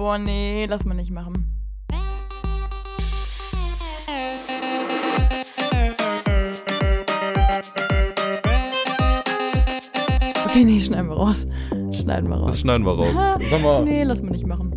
Boah, nee, lass mal nicht machen. Okay, nee, schneiden wir raus. Schneiden wir raus. Das schneiden wir raus. Sag mal. Nee, lass mal nicht machen.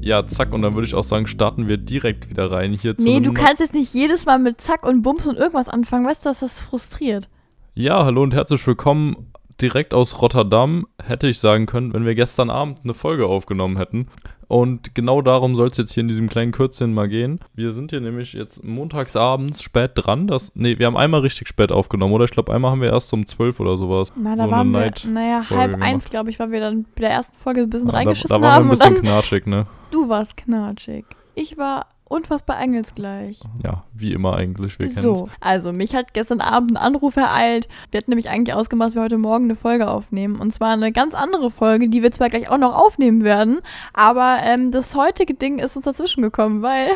Ja, zack, und dann würde ich auch sagen, starten wir direkt wieder rein hier zu Nee, du kannst jetzt nicht jedes Mal mit Zack und Bums und irgendwas anfangen. Weißt du, dass das frustriert? Ja, hallo und herzlich willkommen direkt aus Rotterdam, hätte ich sagen können, wenn wir gestern Abend eine Folge aufgenommen hätten. Und genau darum soll es jetzt hier in diesem kleinen Kürzchen mal gehen. Wir sind hier nämlich jetzt montagsabends spät dran. Das, nee, wir haben einmal richtig spät aufgenommen, oder? Ich glaube, einmal haben wir erst um 12 oder sowas. Na, da so waren wir, naja, halb eins, gemacht. glaube ich, weil wir dann bei der ersten Folge ein bisschen da, reingeschissen da waren wir haben ein und bisschen knatschig, ne? du warst knatschig. Ich war unfassbar engelsgleich. Ja, wie immer eigentlich, wir kennen So, also mich hat gestern Abend ein Anruf ereilt. Wir hatten nämlich eigentlich ausgemacht, dass wir heute Morgen eine Folge aufnehmen. Und zwar eine ganz andere Folge, die wir zwar gleich auch noch aufnehmen werden, aber ähm, das heutige Ding ist uns dazwischen gekommen, weil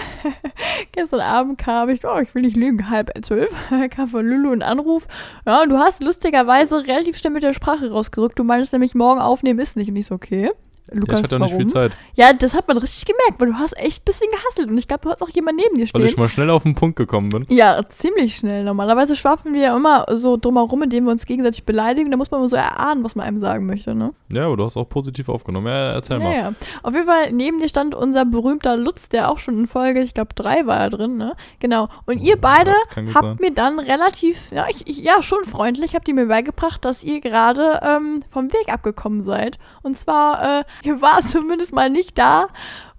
gestern Abend kam ich, oh, ich will nicht lügen, halb zwölf, kam von Lulu ein Anruf. Ja, und du hast lustigerweise relativ schnell mit der Sprache rausgerückt. Du meinst nämlich, morgen aufnehmen ist nicht. Und ich so, okay. Ja, Lukas, ich hatte ja nicht viel Zeit. Ja, das hat man richtig gemerkt, weil du hast echt ein bisschen gehasselt. Und ich glaube, du hast auch jemand neben dir stehen. Weil ich mal schnell auf den Punkt gekommen bin. Ja, ziemlich schnell. Normalerweise schwafeln wir ja immer so drumherum, indem wir uns gegenseitig beleidigen. Da muss man immer so erahnen, was man einem sagen möchte, ne? Ja, aber du hast auch positiv aufgenommen. Ja, erzähl mal. Naja. Auf jeden Fall, neben dir stand unser berühmter Lutz, der auch schon in Folge, ich glaube, drei war er drin, ne? Genau. Und ihr beide habt sein. mir dann relativ, ja, ich, ich, ja, schon freundlich, habt ihr mir beigebracht, dass ihr gerade ähm, vom Weg abgekommen seid. Und zwar, äh, ihr wart zumindest mal nicht da,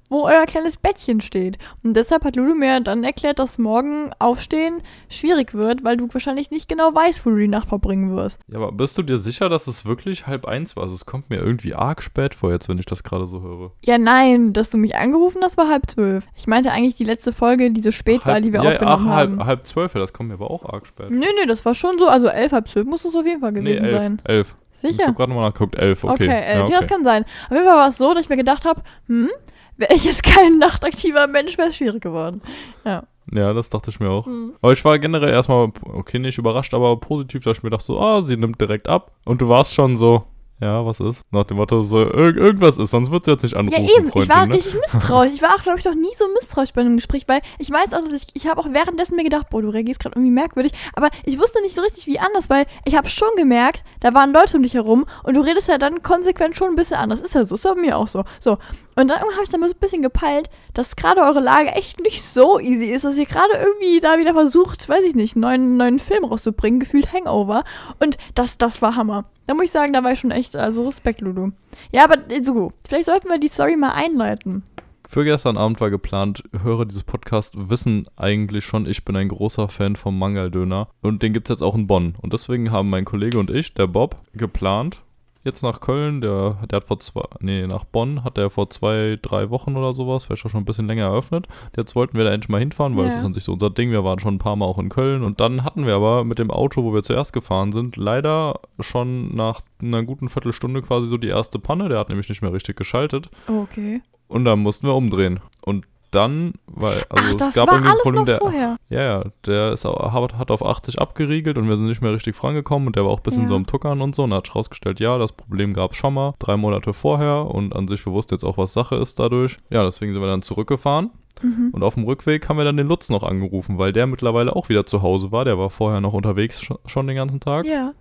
wo euer kleines Bettchen steht. Und deshalb hat Lulu mir dann erklärt, dass morgen Aufstehen schwierig wird, weil du wahrscheinlich nicht genau weißt, wo du die Nacht verbringen wirst. Ja, aber bist du dir sicher, dass es wirklich halb eins war? Also es kommt mir irgendwie arg spät vor jetzt, wenn ich das gerade so höre. Ja, nein, dass du mich angerufen hast, war halb zwölf. Ich meinte eigentlich die letzte Folge, die so spät war, halb, die wir ja, aufgenommen ach, haben. Halb, halb zwölf, ja, das kommt mir aber auch arg spät. Nee, nee, das war schon so. Also elf, halb zwölf muss es auf jeden Fall nee, gewesen elf. sein. Elf. Ich Sicher? habe gerade nochmal nachgeguckt. Elf, okay. Okay, elf. Ja, Ja, das kann sein. Auf jeden Fall war es so, dass ich mir gedacht habe, hm, wäre ich jetzt kein nachtaktiver Mensch, wäre es schwierig geworden. Ja. ja, das dachte ich mir auch. Hm. Aber ich war generell erstmal, okay, nicht überrascht, aber positiv, dass ich mir dachte so, ah, sie nimmt direkt ab. Und du warst schon so, ja, was ist? Nach dem Motto, so, ir irgendwas ist, sonst wird sie jetzt nicht Ja, anrufen, eben. Ich war Freundin, ne? richtig misstrauisch. Ich war auch, glaube ich, noch nie so misstrauisch bei einem Gespräch, weil ich weiß auch, dass ich, ich habe auch währenddessen mir gedacht, boah, du reagierst gerade irgendwie merkwürdig. Aber ich wusste nicht so richtig, wie anders, weil ich habe schon gemerkt, da waren Leute um dich herum und du redest ja dann konsequent schon ein bisschen anders. Ist ja so, ist ja bei mir auch so. So. Und dann habe ich dann so ein bisschen gepeilt, dass gerade eure Lage echt nicht so easy ist, dass ihr gerade irgendwie da wieder versucht, weiß ich nicht, einen neuen, neuen Film rauszubringen, gefühlt Hangover. Und das, das war Hammer. Da muss ich sagen, da war ich schon echt, also Respekt, Lulu. Ja, aber äh, so. Vielleicht sollten wir die Story mal einleiten. Für gestern Abend war geplant, Hörer dieses Podcasts wissen eigentlich schon, ich bin ein großer Fan vom Mangaldöner und den gibt's jetzt auch in Bonn. Und deswegen haben mein Kollege und ich, der Bob, geplant, jetzt nach Köln, der, der hat vor zwei, nee, nach Bonn hat er vor zwei, drei Wochen oder sowas, vielleicht auch schon ein bisschen länger eröffnet. Jetzt wollten wir da endlich mal hinfahren, weil Ja. das ist an sich so unser Ding. Wir waren schon ein paar Mal auch in Köln und dann hatten wir aber mit dem Auto, wo wir zuerst gefahren sind, leider schon nach einer guten Viertelstunde quasi so die erste Panne. Der hat nämlich nicht mehr richtig geschaltet. Okay. Und dann mussten wir umdrehen. Und dann, weil, also Ach, das es gab war irgendwie alles Problem, noch der, vorher. ja, ja, der ist auch, hat hat auf 80 abgeriegelt und wir sind nicht mehr richtig vorangekommen und der war auch ein bisschen Ja. so am Tuckern und so und hat rausgestellt, ja, das Problem gab es schon mal, drei Monate vorher und an sich, wir wussten jetzt auch, was Sache ist dadurch. Ja, deswegen sind wir dann zurückgefahren Mhm. und auf dem Rückweg haben wir dann den Lutz noch angerufen, weil der mittlerweile auch wieder zu Hause war, der war vorher noch unterwegs sch- schon den ganzen Tag. Ja.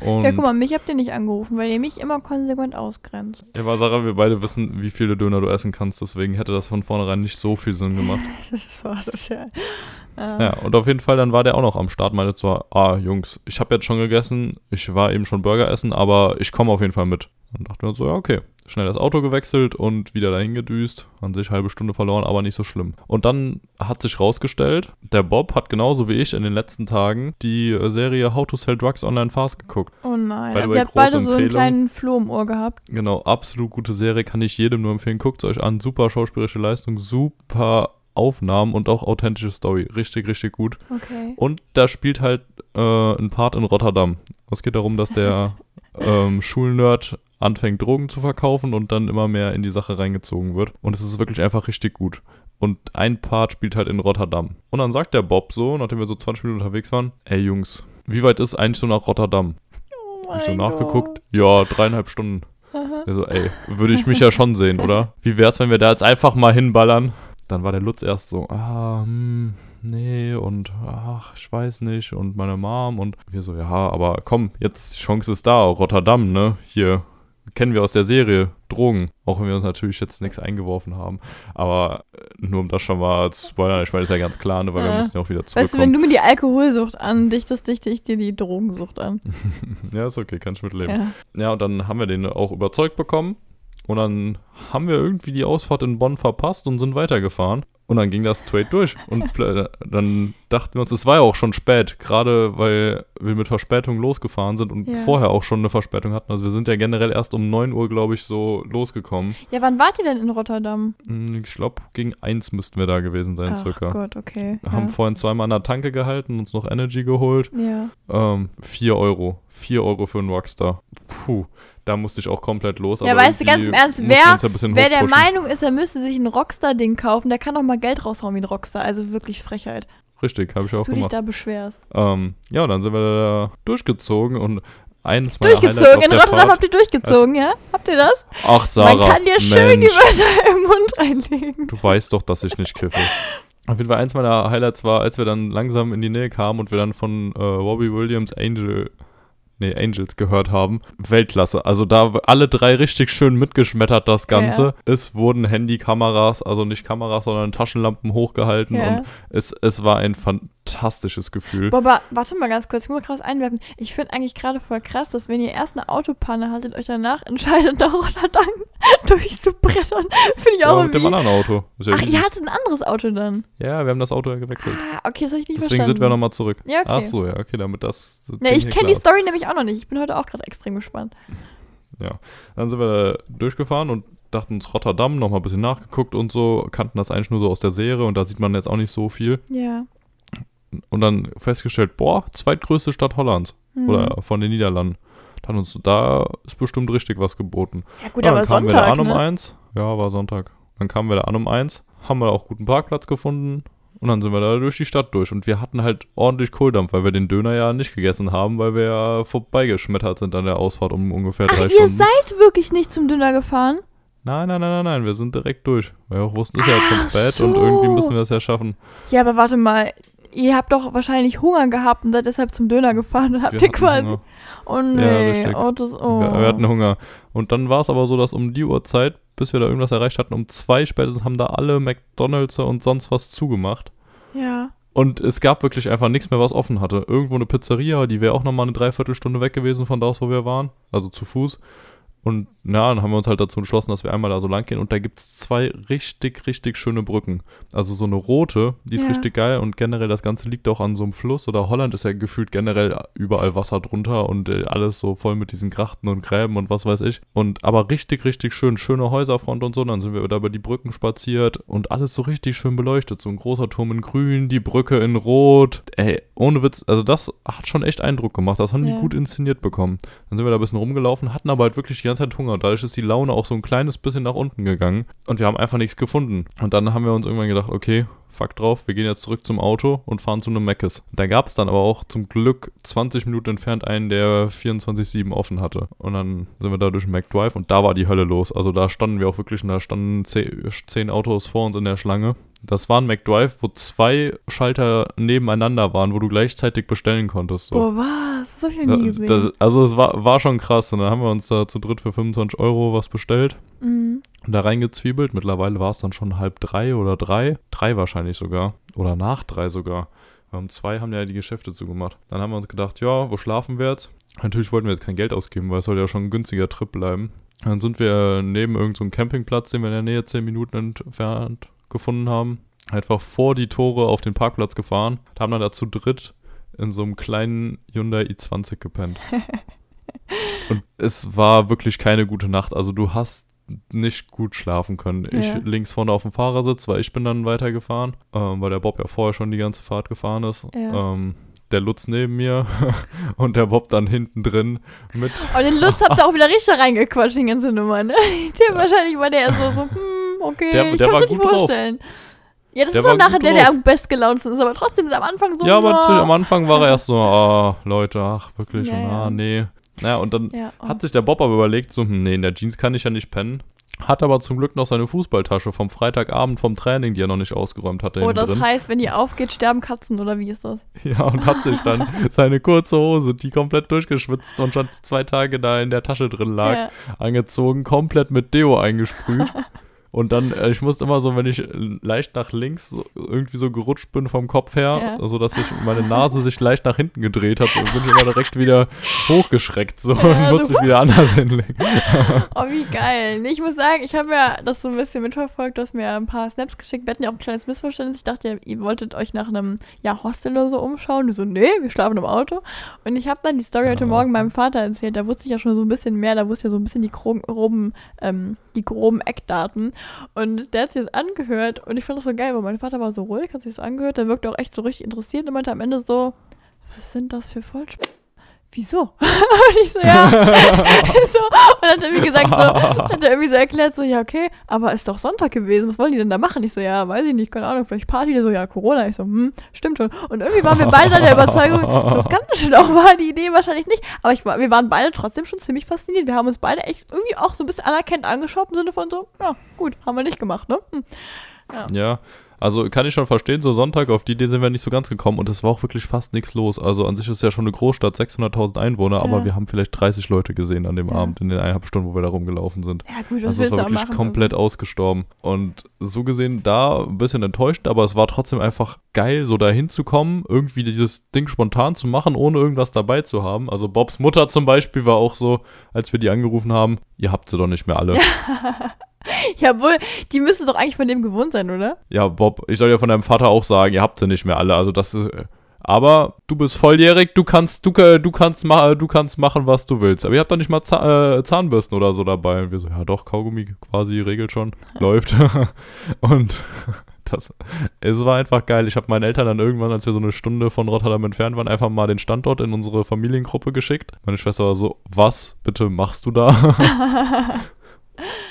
Und Ja, guck mal, mich habt ihr nicht angerufen, weil ihr mich immer konsequent ausgrenzt. ja, aber Sarah, wir beide wissen, wie viele Döner du essen kannst, deswegen hätte das von vornherein nicht so viel Sinn gemacht. Das ist so asozial. Ja, und auf jeden Fall, dann war der auch noch am Start, meinte zwar, ah, Jungs, ich habe jetzt schon gegessen, ich war eben schon Burger essen, aber ich komme auf jeden Fall mit. Dann dachten wir so, ja, okay. Schnell das Auto gewechselt und wieder dahin gedüst. An sich halbe Stunde verloren, aber nicht so schlimm. Und dann hat sich rausgestellt, der Bob hat genauso wie ich in den letzten Tagen die äh, Serie How to Sell Drugs Online Fast geguckt. Oh nein. By Also ihr habt beide große so einen Empfehlung. kleinen Floh im Ohr gehabt. Genau, absolut gute Serie, kann ich jedem nur empfehlen. Guckt es euch an, super schauspielerische Leistung, super Aufnahmen und auch authentische Story. Richtig, richtig gut. Okay. Und da spielt halt äh, ein Part in Rotterdam. Es geht darum, dass der ähm, Schulnerd anfängt, Drogen zu verkaufen und dann immer mehr in die Sache reingezogen wird. Und es ist wirklich einfach richtig gut. Und ein Part spielt halt in Rotterdam. Und dann sagt der Bob so, nachdem wir so 20 Minuten unterwegs waren, ey Jungs, wie weit ist eigentlich so nach Rotterdam? Oh Hab ich so nachgeguckt. Ja, dreieinhalb Stunden. Ich so, ey, würde ich mich ja schon sehen, oder? Wie wär's, wenn wir da jetzt einfach mal hinballern? Dann war der Lutz erst so, ah, hm, nee, und ach, ich weiß nicht, und meine Mom und wir so, ja, aber komm, jetzt die Chance ist da, Rotterdam, ne? Hier kennen wir aus der Serie, Drogen. Auch wenn wir uns natürlich jetzt nichts eingeworfen haben. Aber äh, nur um das schon mal zu spoilern, ich meine, das ist ja ganz klar, ne, weil wir Ja. müssen ja auch wieder zurückkommen. Weißt du, wenn du mir die Alkoholsucht andichtest, dichte ich dir die Drogensucht an. ja, ist okay, kann ich mitleben. Ja. Ja, und dann haben wir den auch überzeugt bekommen. Und dann haben wir irgendwie die Ausfahrt in Bonn verpasst und sind weitergefahren. Und dann ging das straight durch. Und dann dachten wir uns, es war ja auch schon spät, gerade weil wir mit Verspätung losgefahren sind und Ja. vorher auch schon eine Verspätung hatten. Also wir sind ja generell erst um 9 Uhr, glaube ich, so losgekommen. ja, wann wart ihr denn in Rotterdam? Hm, Ich glaube, gegen eins müssten wir da gewesen sein, Ach circa. Gott, okay. Wir haben vorhin zweimal an der Tanke gehalten, uns noch Energy geholt. ja. Ähm, 4 Euro. 4 Euro für einen Rockstar. Puh, da musste ich auch komplett los. Ja, weißt du, ganz im Ernst, wer- Wer der. Meinung ist, er müsste sich ein Rockstar-Ding kaufen, der kann doch mal Geld raushauen wie ein Rockstar. Also wirklich Frechheit. Richtig, habe ich auch du dich gemacht. da beschwerst. Ähm, ja, dann sind wir da durchgezogen und eines meiner Durchgezogen. In Rotterdam habt ihr durchgezogen, ja? Habt ihr das? Ach, Sarah, Man kann dir schön die Wörter im Mund reinlegen. du weißt doch, dass ich nicht kiffe. Auf jeden Fall eins meiner Highlights war, als wir dann langsam in die Nähe kamen und wir dann von äh, Robbie Williams Angel, nee, Angels gehört haben. Weltklasse. Also da alle drei richtig schön mitgeschmettert, das Ganze. Es wurden Handykameras, also nicht Kameras, sondern Taschenlampen hochgehalten Ja. und es, es war ein fantastisches Gefühl. Boah, aber warte mal ganz kurz, ich muss mal krass einwerfen. Ich finde eigentlich gerade voll krass, dass wenn ihr erst eine Autopanne haltet, euch danach entscheidet, nach Rotterdam durchzubrettern. Finde ich auch Ja, mit dem anderen Auto. Ja, Ach, ihr hattet ein anderes Auto dann. ja, wir haben das Auto ja gewechselt. Ah, okay, das habe ich nicht Deswegen verstanden. sind wir nochmal zurück. Ja, okay. Ach so, ja, okay, damit das. Ja, ich kenne die Story nämlich auch noch nicht. Ich bin heute auch gerade extrem gespannt. Ja. Dann sind wir da durchgefahren und dachten uns Rotterdam, nochmal ein bisschen nachgeguckt und so, kannten das eigentlich nur so aus der Serie und da sieht man jetzt auch nicht so viel. Ja. Und dann festgestellt, boah, zweitgrößte Stadt Hollands Mhm. oder von den Niederlanden. Dann uns, da ist bestimmt richtig was geboten. Ja, gut, ja, aber dann kamen wir da Sonntag, an um ne? eins. Ja, war Sonntag. Dann kamen wir da an um eins, haben wir da auch guten Parkplatz gefunden und dann sind wir da durch die Stadt durch. Und wir hatten halt ordentlich Kohldampf, weil wir den Döner ja nicht gegessen haben, weil wir ja vorbeigeschmettert sind an der Ausfahrt um ungefähr Ach, drei ihr Stunden. seid wirklich nicht zum Döner gefahren? Nein, nein, nein, nein, nein, wir sind direkt durch. Weil wir auch wussten, ist ja schon spät so. und irgendwie müssen wir das ja schaffen. Ja, aber warte mal. Ihr habt doch wahrscheinlich Hunger gehabt und seid deshalb zum Döner gefahren und habt ihr quasi. Hunger. Oh nee. richtig. oh, das, oh. Wir, wir hatten Hunger. Und dann war es aber so, dass um die Uhrzeit, bis wir da irgendwas erreicht hatten, um zwei spätestens haben da alle McDonalds und sonst was zugemacht. ja. Und es gab wirklich einfach nichts mehr, was offen hatte. Irgendwo eine Pizzeria, die wäre auch nochmal eine Dreiviertelstunde weg gewesen von da aus, wo wir waren. Also zu Fuß. Und ja, dann haben wir uns halt dazu entschlossen, dass wir einmal da so lang gehen. Und da gibt es zwei richtig, richtig schöne Brücken. Also so eine rote, die ist Ja. richtig geil. Und generell das Ganze liegt auch an so einem Fluss. Oder Holland ist ja gefühlt generell überall Wasser drunter und äh, alles so voll mit diesen Grachten und Gräben und was weiß ich. Und aber richtig, richtig schön. Schöne Häuserfront und so. Dann sind wir da über die Brücken spaziert und alles so richtig schön beleuchtet. So ein großer Turm in grün, die Brücke in rot. Ey, ohne Witz, also das hat schon echt Eindruck gemacht. Das haben Ja. die gut inszeniert bekommen. Dann sind wir da ein bisschen rumgelaufen, hatten aber halt wirklich die ganze Zeit Hunger. Und dadurch ist die Laune auch so ein kleines bisschen nach unten gegangen. Und wir haben einfach nichts gefunden. Und dann haben wir uns irgendwann gedacht, okay, fuck drauf, wir gehen jetzt zurück zum Auto und fahren zu einem Meckes. Da gab es dann aber auch zum Glück 20 Minuten entfernt einen, der 24-7 offen hatte. Und dann sind wir da durch den McDrive und da war die Hölle los. Also da standen wir auch wirklich, und da standen zehn, zehn Autos vor uns in der Schlange. Das war ein McDrive, wo zwei Schalter nebeneinander waren, wo du gleichzeitig bestellen konntest. So. Boah, was? Das hab ich noch nie gesehen. Das, also es war, war schon krass. Und dann haben wir uns da zu dritt für 25 Euro was bestellt mhm. und da reingezwiebelt. Mittlerweile war es dann schon halb drei oder drei. Drei wahrscheinlich sogar. Oder nach drei sogar. Um zwei haben ja die Geschäfte zugemacht. Dann haben wir uns gedacht, ja, wo schlafen wir jetzt? Natürlich wollten wir jetzt kein Geld ausgeben, weil es soll ja schon ein günstiger Trip bleiben. Dann sind wir neben irgendeinem Campingplatz, den wir in der Nähe 10 Minuten entfernt gefunden haben, einfach vor die Tore auf den Parkplatz gefahren. Da haben dann da zu dritt in so einem kleinen Hyundai i20 gepennt. Und es war wirklich keine gute Nacht. Also du hast nicht gut schlafen können. Ich Ja. links vorne auf dem Fahrersitz, weil ich bin dann weitergefahren, ähm, weil der Bob ja vorher schon die ganze Fahrt gefahren ist. Ja. Ähm, der Lutz neben mir und der Bob dann hinten drin mit. Und den Lutz habt ihr auch wieder richtig reingequatscht, die ganze Nummer, ne? Der wahrscheinlich war der so, so, hm, okay, Der- ich der kann war mir nicht gut drauf. vorstellen. Ja, das Der ist war nachher der, der am bestgelaunten ist, aber trotzdem ist am Anfang so, ja, aber na, zu, am Anfang war er erst so, ah, Leute, ach, wirklich, Ja, und, ah, nee. Naja, und dann Ja, oh. hat sich der Bob aber überlegt, so, hm, nee, in der Jeans kann ich ja nicht pennen. Hat aber zum Glück noch seine Fußballtasche vom Freitagabend vom Training, die er noch nicht ausgeräumt hatte, oh, das drin. heißt, wenn die aufgeht, sterben Katzen oder wie ist das? Ja, und hat sich dann seine kurze Hose, die komplett durchgeschwitzt und schon zwei Tage da in der Tasche drin lag, Ja. angezogen, komplett mit Deo eingesprüht. Und dann, äh, ich musste immer so, wenn ich leicht nach links so, irgendwie so gerutscht bin vom Kopf her, Ja. so dass sich meine Nase sich leicht nach hinten gedreht hat, und bin ich immer direkt wieder hochgeschreckt so Ja, und musste mich wieder anders hinlegen. Oh, wie geil. Ich muss sagen, ich habe ja das so ein bisschen mitverfolgt. Du hast mir ein paar Snaps geschickt. Wir hatten ja auch ein kleines Missverständnis. Ich dachte, ihr wolltet euch nach einem ja, Hostel oder so umschauen. Du so, nee, wir schlafen im Auto. Und ich habe dann die Story heute Ja. Morgen meinem Vater erzählt. Da wusste ich ja schon so ein bisschen mehr. Da wusste ich ja so ein bisschen die groben, ähm, die groben Eckdaten. Und der hat sich das angehört. Und ich fand das so geil, weil mein Vater war so ruhig, hat sich so angehört. Der wirkte auch echt so richtig interessiert und meinte am Ende so, was sind das für Vollsp... Wieso? und ich so, ja. so, und dann hat er mir gesagt, so, hat er irgendwie so erklärt, so, ja, okay, aber ist doch Sonntag gewesen, was wollen die denn da machen? Ich so, ja, weiß ich nicht, keine Ahnung, vielleicht Party, Der so, ja, Corona. Ich so, hm, stimmt schon. Und irgendwie waren wir beide der Überzeugung, so ganz schlau war die Idee wahrscheinlich nicht, aber ich, wir waren beide trotzdem schon ziemlich fasziniert. Wir haben uns beide echt irgendwie auch so ein bisschen anerkennend angeschaut im Sinne von so, ja, gut, haben wir nicht gemacht, ne? Hm. Ja, also kann ich schon verstehen, so Sonntag, auf die Idee sind wir nicht so ganz gekommen und es war auch wirklich fast nichts los. Also an sich ist ja schon eine Großstadt, 600.000 Einwohner, aber Ja. wir haben vielleicht 30 Leute gesehen an dem Ja. Abend, in den eineinhalb Stunden, wo wir da rumgelaufen sind. Ja, gut, was Also es war wirklich machen? komplett ausgestorben. Und so gesehen da ein bisschen enttäuscht, aber es war trotzdem einfach geil, so da hinzukommen, irgendwie dieses Ding spontan zu machen, ohne irgendwas dabei zu haben. Also Bobs Mutter zum Beispiel war auch so, als wir die angerufen haben, ihr habt sie doch nicht mehr alle. Ja, Jawohl, die müssen doch eigentlich von dem gewohnt sein, oder? Bob, ich soll ja von deinem Vater auch sagen, ihr habt sie nicht mehr alle. Also das ist. äh, Aber du bist volljährig, du kannst, du, äh, du kannst, du kannst machen, was du willst. Aber ihr habt doch nicht mal Zahn, äh, Zahnbürsten oder so dabei. Und wir so, ja doch, Kaugummi quasi regelt schon, läuft. Und das, es war einfach geil. Ich habe meinen Eltern dann irgendwann, als wir so eine Stunde von Rotterdam entfernt waren, einfach mal den Standort in unsere Familiengruppe geschickt. Meine Schwester war so, was bitte machst du da?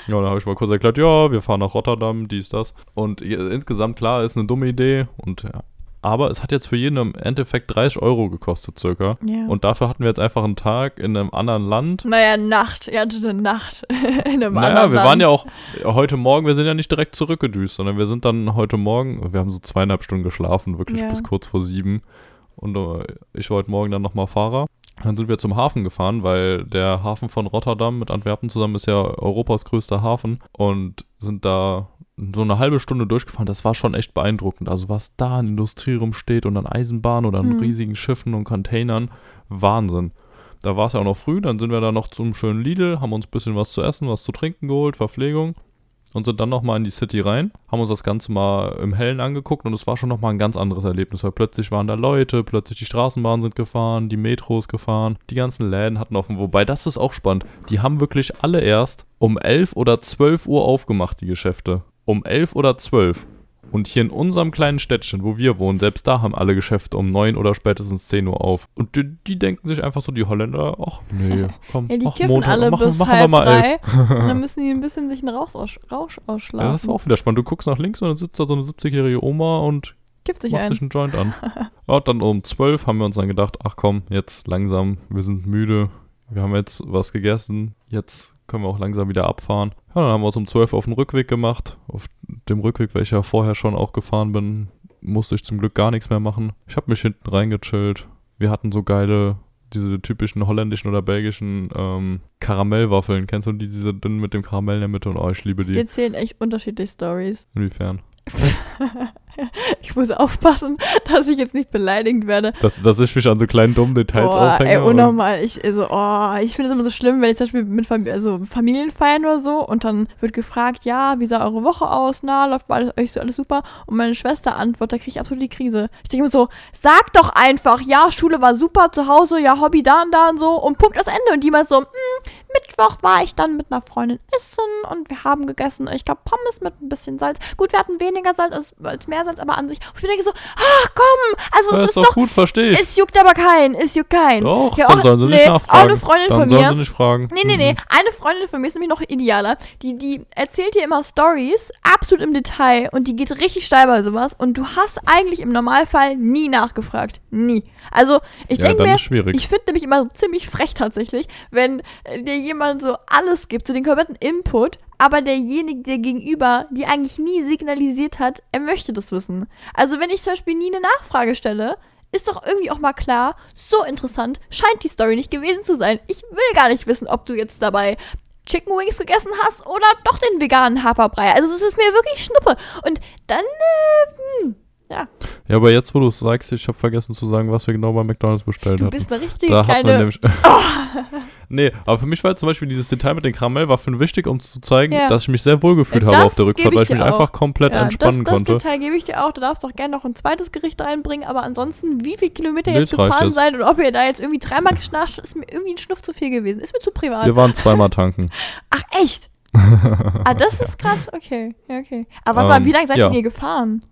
Ja, dann habe ich mal kurz erklärt, ja, wir fahren nach Rotterdam, dies, das. Und insgesamt, klar, ist eine dumme Idee. Und ja. Aber es hat jetzt für jeden im Endeffekt 30 Euro gekostet, circa. Ja. Und dafür hatten wir jetzt einfach einen Tag in einem anderen Land. naja, Nacht. Ihr hattet eine Nacht in einem Naja, anderen wir Land. waren ja auch heute Morgen, wir sind ja nicht direkt zurückgedüst, sondern wir sind dann heute Morgen, wir haben so zweieinhalb Stunden geschlafen, wirklich Ja. bis kurz vor sieben. Und äh, ich war heute Morgen dann nochmal Fahrer. Dann sind wir zum Hafen gefahren, weil der Hafen von Rotterdam mit Antwerpen zusammen ist ja Europas größter Hafen und sind da so eine halbe Stunde durchgefahren. Das war schon echt beeindruckend. Also was da an Industrie rumsteht und an Eisenbahnen oder an Hm. riesigen Schiffen und Containern, Wahnsinn. Da war es ja auch noch früh, dann sind wir da noch zum schönen Lidl, haben uns ein bisschen was zu essen, was zu trinken geholt, Verpflegung und sind dann nochmal in die City rein, haben uns das Ganze mal im Hellen angeguckt und es war schon nochmal ein ganz anderes Erlebnis, weil plötzlich waren da Leute, plötzlich die Straßenbahnen sind gefahren, die Metros gefahren, die ganzen Läden hatten offen, wobei das ist auch spannend, die haben wirklich alle erst um 11 oder 12 Uhr aufgemacht, die Geschäfte. Um 11 oder 12. Und hier in unserem kleinen Städtchen, wo wir wohnen, selbst da haben alle Geschäfte um 9 oder spätestens 10 Uhr auf. Und die, die denken sich einfach so, die Holländer, ach nee, komm, Ja, die ach, kiffen Montag, alle machen, bis machen wir halb mal 11. drei. und dann müssen die ein bisschen sich einen Rausch, aus, Rausch ausschlafen. Ja, das war auch wieder spannend. Du guckst nach links und dann sitzt da so eine 70-jährige Oma und Kifft sich macht ein. sich einen Joint an. ja, dann um 12 haben wir uns dann gedacht, ach komm, jetzt langsam, wir sind müde, wir haben jetzt was gegessen, jetzt können wir auch langsam wieder abfahren. Ja, dann haben wir uns um 12 auf den Rückweg gemacht. Auf dem Rückweg, weil ich ja vorher schon auch gefahren bin, musste ich zum Glück gar nichts mehr machen. Ich habe mich hinten reingechillt. Wir hatten so geile, diese typischen holländischen oder belgischen ähm, Karamellwaffeln. Kennst du die, diese dünnen mit dem Karamell in der Mitte? Und oh, ich liebe die. Die erzählen echt unterschiedliche Stories. Inwiefern? Ich muss aufpassen, dass ich jetzt nicht beleidigt werde. Dass, dass ich mich an so kleinen dummen Details Boah, aufhänge. ey, und- unnormal. Ich, also, oh, ich finde es immer so schlimm, wenn ich zum Beispiel mit Fam also Familien feiern oder so und dann wird gefragt, ja, wie sah eure Woche aus? Na, läuft bei euch so alles super? Und meine Schwester antwortet, da kriege ich absolut die Krise. Ich denke mir so, sag doch einfach, ja, Schule war super, zu Hause, ja, Hobby da und da und so und Punkt das Ende. Und die mal so, hm, Mittwoch war ich dann mit einer Freundin essen und wir haben gegessen, ich glaube, Pommes mit ein bisschen Salz. Gut, wir hatten weniger Salz als, als mehr andererseits aber an sich. Und ich denke so, ach komm, also Ja, es ist doch gut, verstehe ich. es juckt aber keinen, es juckt keinen. Doch, Ja, dann auch- sollen sie nicht nee, nachfragen. Auch eine Freundin dann von sollen mir. sie nicht fragen. Nee, nee, nee. Mhm. Eine Freundin von mir ist nämlich noch idealer. Die, die erzählt dir immer Stories, absolut im Detail und die geht richtig steil bei sowas und du hast eigentlich im Normalfall nie nachgefragt. Nie. Also, ich Ja, denke mir, ich finde nämlich immer so ziemlich frech tatsächlich, wenn äh, dir jemand so alles gibt, so den kompletten Input, aber derjenige, der gegenüber, die eigentlich nie signalisiert hat, er möchte das wissen. Also, wenn ich zum Beispiel nie eine Nachfrage stelle, ist doch irgendwie auch mal klar, so interessant scheint die Story nicht gewesen zu sein. Ich will gar nicht wissen, ob du jetzt dabei Chicken Wings gegessen hast oder doch den veganen Haferbrei. Also es ist mir wirklich Schnuppe. Und dann, äh, hm, ja, Ja, aber jetzt, wo du es sagst, ich habe vergessen zu sagen, was wir genau bei McDonalds bestellt du hatten. bist eine richtige Da hat man kleine... nämlich. nee, aber für mich war jetzt zum Beispiel dieses Detail mit den Karamellwaffeln wichtig, um zu zeigen, Ja. dass ich mich sehr wohl gefühlt Ja, habe das auf der Rückfahrt, weil ich ich mich dir einfach auch. komplett ja, das, entspannen das konnte. Detail gebe ich dir auch. Du darfst doch gerne noch ein zweites Gericht reinbringen, aber ansonsten, wie viele Kilometer Nee, jetzt gefahren seid und ob ihr da jetzt irgendwie dreimal geschnarcht, ist mir irgendwie ein Schnuff zu viel gewesen. Ist mir zu privat. Wir waren zweimal tanken. Ach, echt? ah, das ist gerade, okay. Ja, okay. Aber mal, Ähm, wie lange seid ja. ihr gefahren?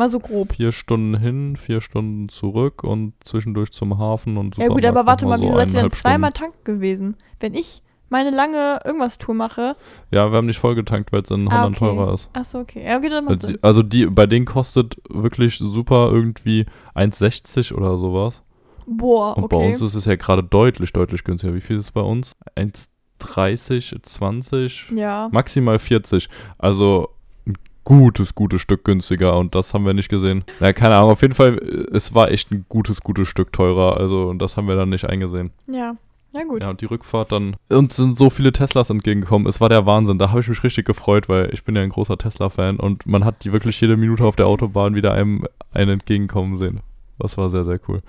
Mal so grob. Vier Stunden hin, vier Stunden zurück und zwischendurch zum Hafen und Ja gut, aber warte mal, so wieso seid ihr denn zweimal tanken gewesen? Wenn ich meine lange irgendwas-Tour mache. Ja, wir haben nicht vollgetankt, weil es in Ah, Holland okay. teurer ist. Achso, okay. Ja, okay, dann macht Also Sinn. die, also die, bei denen kostet wirklich super irgendwie 1,60 oder sowas. Boah, Und okay. bei uns ist es ja gerade deutlich, deutlich günstiger. Wie viel ist es bei uns? 1,30, 20, ja. maximal 40. Also gutes, gutes Stück günstiger und das haben wir nicht gesehen. Ja, keine Ahnung, auf jeden Fall, äh, es war echt ein gutes, gutes Stück teurer. Also und das haben wir dann nicht eingesehen. Ja. Ja, gut. Ja, und die Rückfahrt dann. Uns sind so viele Teslas entgegengekommen. Es war der Wahnsinn. Da habe ich mich richtig gefreut, weil ich bin ja ein großer Tesla-Fan und man hat die wirklich jede Minute auf der Autobahn wieder einem einen entgegenkommen sehen. Das war sehr, sehr cool.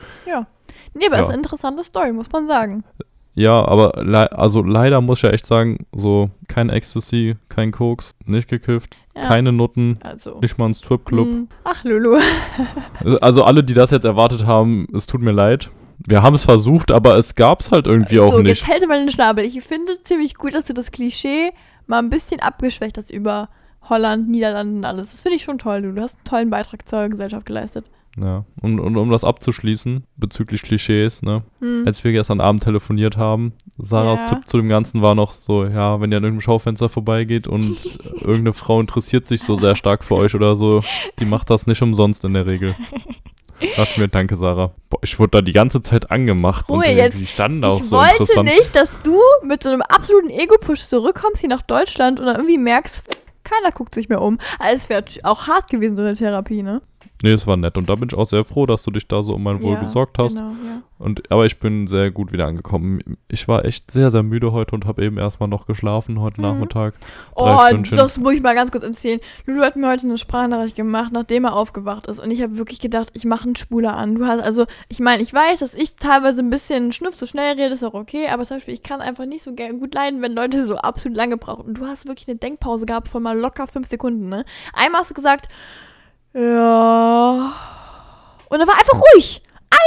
Nee, aber Ja. ist eine interessante Story, muss man sagen. Ja, aber le also leider muss ich ja echt sagen, so kein Ecstasy, kein Koks, nicht gekifft, Ja. keine Nutten, Also. nicht mal ein Stripclub. hm. Ach, Lulu. Also alle, die das jetzt erwartet haben, es tut mir leid. Wir haben es versucht, aber es gab es halt irgendwie auch so, nicht. jetzt hält mal den Schnabel. Ich finde es ziemlich gut, dass du das Klischee mal ein bisschen abgeschwächt hast über Holland, Niederlande und alles. Das finde ich schon toll, du. Du hast einen tollen Beitrag zur Gesellschaft geleistet. Ja, und, und um das abzuschließen, bezüglich Klischees, ne? Hm. Als wir gestern Abend telefoniert haben, Sarahs Ja. Tipp zu dem Ganzen war noch so, ja, wenn ihr an irgendeinem Schaufenster vorbeigeht und irgendeine Frau interessiert sich so sehr stark für euch oder so, die macht das nicht umsonst in der Regel. Dachte mir, danke Sarah. Boah, ich wurde da die ganze Zeit angemacht und Ruhe die, jetzt. die standen auch ich so wollte interessant. nicht, dass du mit so einem absoluten Ego-Push zurückkommst hier nach Deutschland und dann irgendwie merkst, keiner guckt sich mehr um. Also es wäre auch hart gewesen, so eine Therapie, ne? Nee, es war nett und da bin ich auch sehr froh, dass du dich da so um mein Wohl Ja, gesorgt hast. Genau, ja. Und, aber ich bin sehr gut wieder angekommen. Ich war echt sehr, sehr müde heute und habe eben erstmal noch geschlafen heute Mhm. Nachmittag. Oh, Stündchen. das muss ich mal ganz kurz erzählen. Lulu hat mir heute eine Sprachnachricht gemacht, nachdem er aufgewacht ist. Und ich habe wirklich gedacht, ich mache einen Spuler an. Du hast, also, ich meine, ich weiß, dass ich teilweise ein bisschen schnuff so schnell rede, ist auch okay. Aber zum Beispiel, ich kann einfach nicht so gern gut leiden, wenn Leute so absolut lange brauchen. Und du hast wirklich eine Denkpause gehabt von mal locker fünf Sekunden, ne? Einmal hast du gesagt, ja. Und dann war einfach ruhig.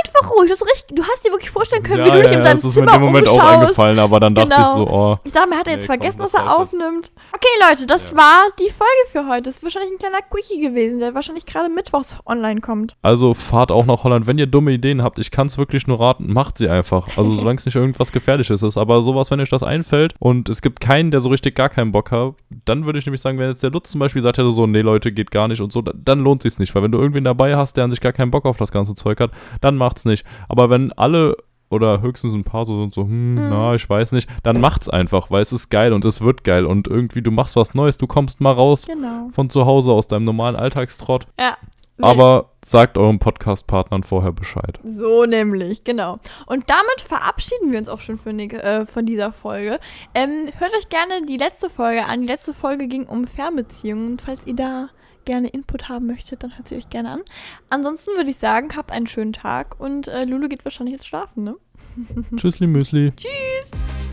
Einfach ruhig. Du hast, richtig, du hast dir wirklich vorstellen können, wie du dich in deinem das ist mir Zimmer in dem Moment auch umschaust. eingefallen, aber dann dachte Genau. ich so, oh. Ich dachte, mir hat er jetzt Nee, komm, vergessen, das dass er aufnimmt. Okay, Leute, das Ja. war die Folge für heute. Das ist wahrscheinlich ein kleiner Quickie gewesen, der wahrscheinlich gerade mittwochs online kommt. Also fahrt auch nach Holland. Wenn ihr dumme Ideen habt, ich kann es wirklich nur raten, macht sie einfach. Also solange es nicht irgendwas Gefährliches ist. Aber sowas, wenn euch das einfällt und es gibt keinen, der so richtig gar keinen Bock hat, dann würde ich nämlich sagen, wenn jetzt der Lutz zum Beispiel sagt hätte so, nee Leute, geht gar nicht und so, dann lohnt sich's nicht. Weil wenn du irgendwen dabei hast, der an sich gar keinen Bock auf das ganze Zeug hat, dann macht's nicht. Aber wenn alle oder höchstens ein paar so sind so, hm, Mhm. na, ich weiß nicht, dann macht's einfach, weil es ist geil und es wird geil und irgendwie du machst was Neues, du kommst mal raus Genau. von zu Hause aus deinem normalen Alltagstrott. Ja. Nee, Aber sagt euren Podcast-Partnern vorher Bescheid. So nämlich, genau. Und damit verabschieden wir uns auch schon von, die, äh, von dieser Folge. Ähm, hört euch gerne die letzte Folge an. Die letzte Folge ging um Fernbeziehungen. Falls ihr da gerne Input haben möchtet, dann hört sie euch gerne an. Ansonsten würde ich sagen, habt einen schönen Tag und äh, Lulu geht wahrscheinlich jetzt schlafen, ne? Tschüssli Müsli. Tschüss!